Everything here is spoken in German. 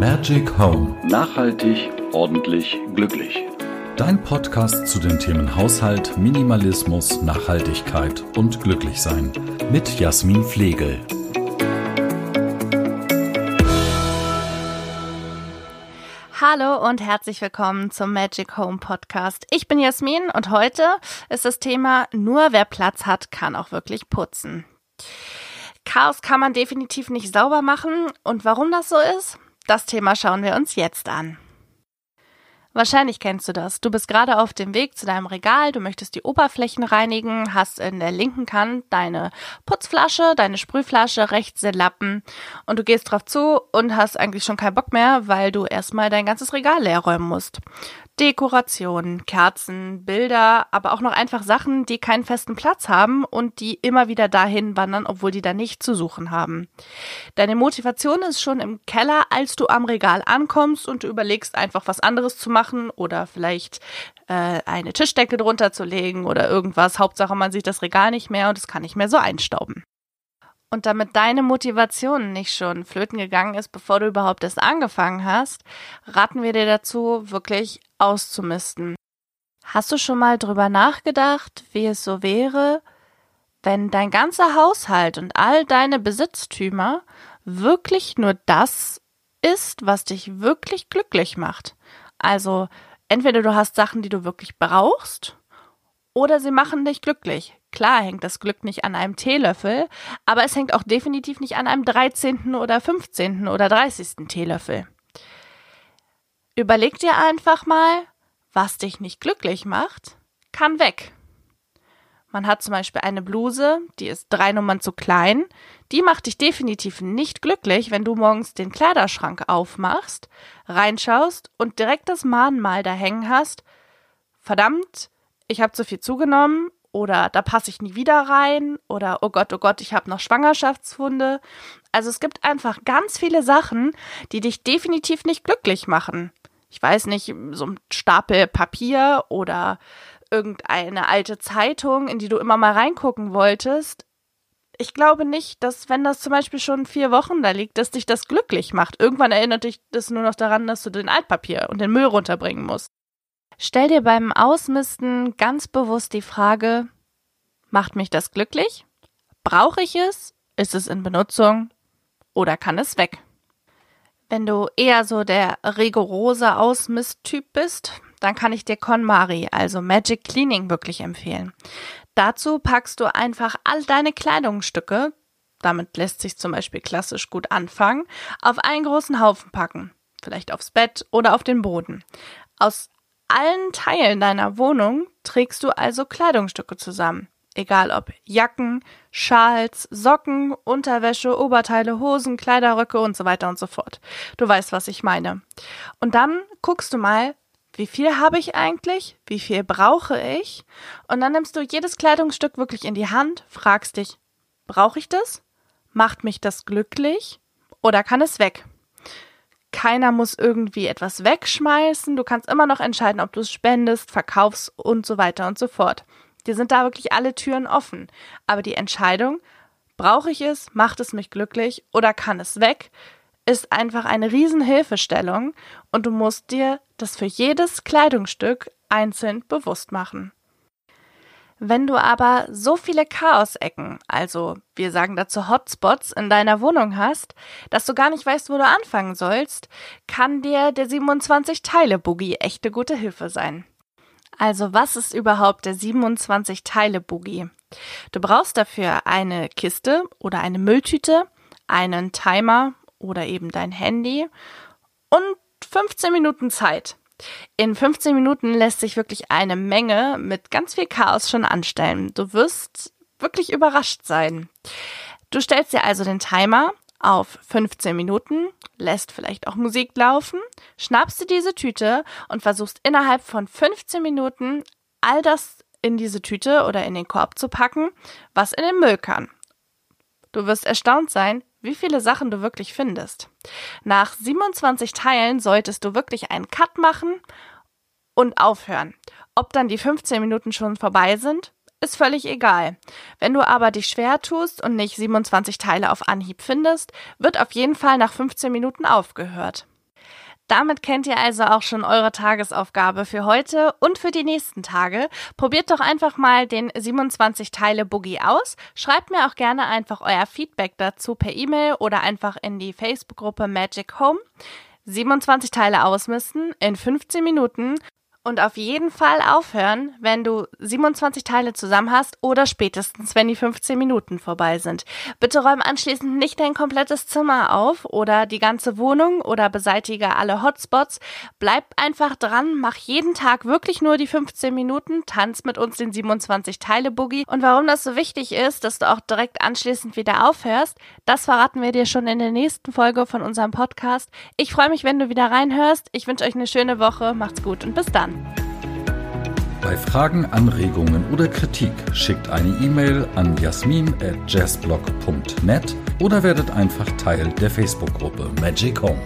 Magic Home. Nachhaltig, ordentlich, glücklich. Dein Podcast zu den Themen Haushalt, Minimalismus, Nachhaltigkeit und Glücklichsein. Mit Jasmin Flegel. Hallo und herzlich willkommen zum Magic Home Podcast. Ich bin Jasmin und heute ist das Thema Nur wer Platz hat, kann auch wirklich putzen. Chaos kann man definitiv nicht sauber machen und warum das so ist, das Thema schauen wir uns jetzt an. Wahrscheinlich kennst du das. Du bist gerade auf dem Weg zu deinem Regal, du möchtest die Oberflächen reinigen, hast in der linken Hand deine Putzflasche, deine Sprühflasche, rechts den Lappen und du gehst drauf zu und hast eigentlich schon keinen Bock mehr, weil du erstmal dein ganzes Regal leer räumen musst. Dekorationen, Kerzen, Bilder, aber auch noch einfach Sachen, die keinen festen Platz haben und die immer wieder dahin wandern, obwohl die da nicht zu suchen haben. Deine Motivation ist schon im Keller, als du am Regal ankommst und du überlegst einfach was anderes zu machen oder vielleicht äh, eine Tischdecke drunter zu legen oder irgendwas. Hauptsache man sieht das Regal nicht mehr und es kann nicht mehr so einstauben. Und damit deine Motivation nicht schon flöten gegangen ist, bevor du überhaupt erst angefangen hast, raten wir dir dazu, wirklich auszumisten. Hast du schon mal drüber nachgedacht, wie es so wäre, wenn dein ganzer Haushalt und all deine Besitztümer wirklich nur das ist, was dich wirklich glücklich macht? Also entweder du hast Sachen, die du wirklich brauchst, oder sie machen dich glücklich. Klar hängt das Glück nicht an einem Teelöffel, aber es hängt auch definitiv nicht an einem 13. oder 15. oder 30. Teelöffel. Überleg dir einfach mal, was dich nicht glücklich macht, kann weg. Man hat zum Beispiel eine Bluse, die ist drei Nummern zu klein. Die macht dich definitiv nicht glücklich, wenn du morgens den Kleiderschrank aufmachst, reinschaust und direkt das Mahnmal da hängen hast. Verdammt, ich habe zu viel zugenommen oder da passe ich nie wieder rein oder oh Gott, oh Gott, ich habe noch Schwangerschaftswunde. Also es gibt einfach ganz viele Sachen, die dich definitiv nicht glücklich machen. Ich weiß nicht, so ein Stapel Papier oder irgendeine alte Zeitung, in die du immer mal reingucken wolltest. Ich glaube nicht, dass wenn das zum Beispiel schon vier Wochen da liegt, dass dich das glücklich macht. Irgendwann erinnert dich das nur noch daran, dass du den Altpapier und den Müll runterbringen musst. Stell dir beim Ausmisten ganz bewusst die Frage, macht mich das glücklich? Brauche ich es? Ist es in Benutzung? Oder kann es weg? Wenn du eher so der rigorose Ausmisttyp bist, dann kann ich dir KonMari, also Magic Cleaning, wirklich empfehlen. Dazu packst du einfach all deine Kleidungsstücke, damit lässt sich zum Beispiel klassisch gut anfangen, auf einen großen Haufen packen. Vielleicht aufs Bett oder auf den Boden. Aus allen Teilen deiner Wohnung trägst du also Kleidungsstücke zusammen. Egal ob Jacken, Schals, Socken, Unterwäsche, Oberteile, Hosen, Kleiderröcke und so weiter und so fort. Du weißt, was ich meine. Und dann guckst du mal, wie viel habe ich eigentlich? Wie viel brauche ich? Und dann nimmst du jedes Kleidungsstück wirklich in die Hand, fragst dich, brauche ich das? Macht mich das glücklich? Oder kann es weg? Keiner muss irgendwie etwas wegschmeißen. Du kannst immer noch entscheiden, ob du es spendest, verkaufst und so weiter und so fort. Dir sind da wirklich alle Türen offen. Aber die Entscheidung, brauche ich es, macht es mich glücklich oder kann es weg, ist einfach eine Riesenhilfestellung und du musst dir das für jedes Kleidungsstück einzeln bewusst machen. Wenn du aber so viele Chaosecken, also wir sagen dazu Hotspots in deiner Wohnung hast, dass du gar nicht weißt, wo du anfangen sollst, kann dir der 27 Teile Boogie echte gute Hilfe sein. Also was ist überhaupt der 27 Teile Boogie? Du brauchst dafür eine Kiste oder eine Mülltüte, einen Timer oder eben dein Handy und 15 Minuten Zeit. In 15 Minuten lässt sich wirklich eine Menge mit ganz viel Chaos schon anstellen. Du wirst wirklich überrascht sein. Du stellst dir also den Timer auf 15 Minuten, lässt vielleicht auch Musik laufen, schnappst dir diese Tüte und versuchst innerhalb von 15 Minuten all das in diese Tüte oder in den Korb zu packen, was in den Müll kann. Du wirst erstaunt sein, wie viele Sachen du wirklich findest. Nach 27 Teilen solltest du wirklich einen Cut machen und aufhören. Ob dann die 15 Minuten schon vorbei sind, ist völlig egal. Wenn du aber dich schwer tust und nicht 27 Teile auf Anhieb findest, wird auf jeden Fall nach 15 Minuten aufgehört. Damit kennt ihr also auch schon eure Tagesaufgabe für heute und für die nächsten Tage. Probiert doch einfach mal den 27 Teile Boogie aus. Schreibt mir auch gerne einfach euer Feedback dazu per E-Mail oder einfach in die Facebook-Gruppe Magic Home. 27 Teile ausmisten in 15 Minuten und auf jeden Fall aufhören, wenn du 27 Teile zusammen hast oder spätestens, wenn die 15 Minuten vorbei sind. Bitte räum anschließend nicht dein komplettes Zimmer auf oder die ganze Wohnung oder beseitige alle Hotspots. Bleib einfach dran, mach jeden Tag wirklich nur die 15 Minuten, tanz mit uns den 27 Teile Boogie. Und warum das so wichtig ist, dass du auch direkt anschließend wieder aufhörst, das verraten wir dir schon in der nächsten Folge von unserem Podcast. Ich freue mich, wenn du wieder reinhörst. Ich wünsche euch eine schöne Woche. Macht's gut und bis dann. Bei Fragen, Anregungen oder Kritik schickt eine E-Mail an jasmin@jazzblog.net oder werdet einfach Teil der Facebook-Gruppe Magic Home.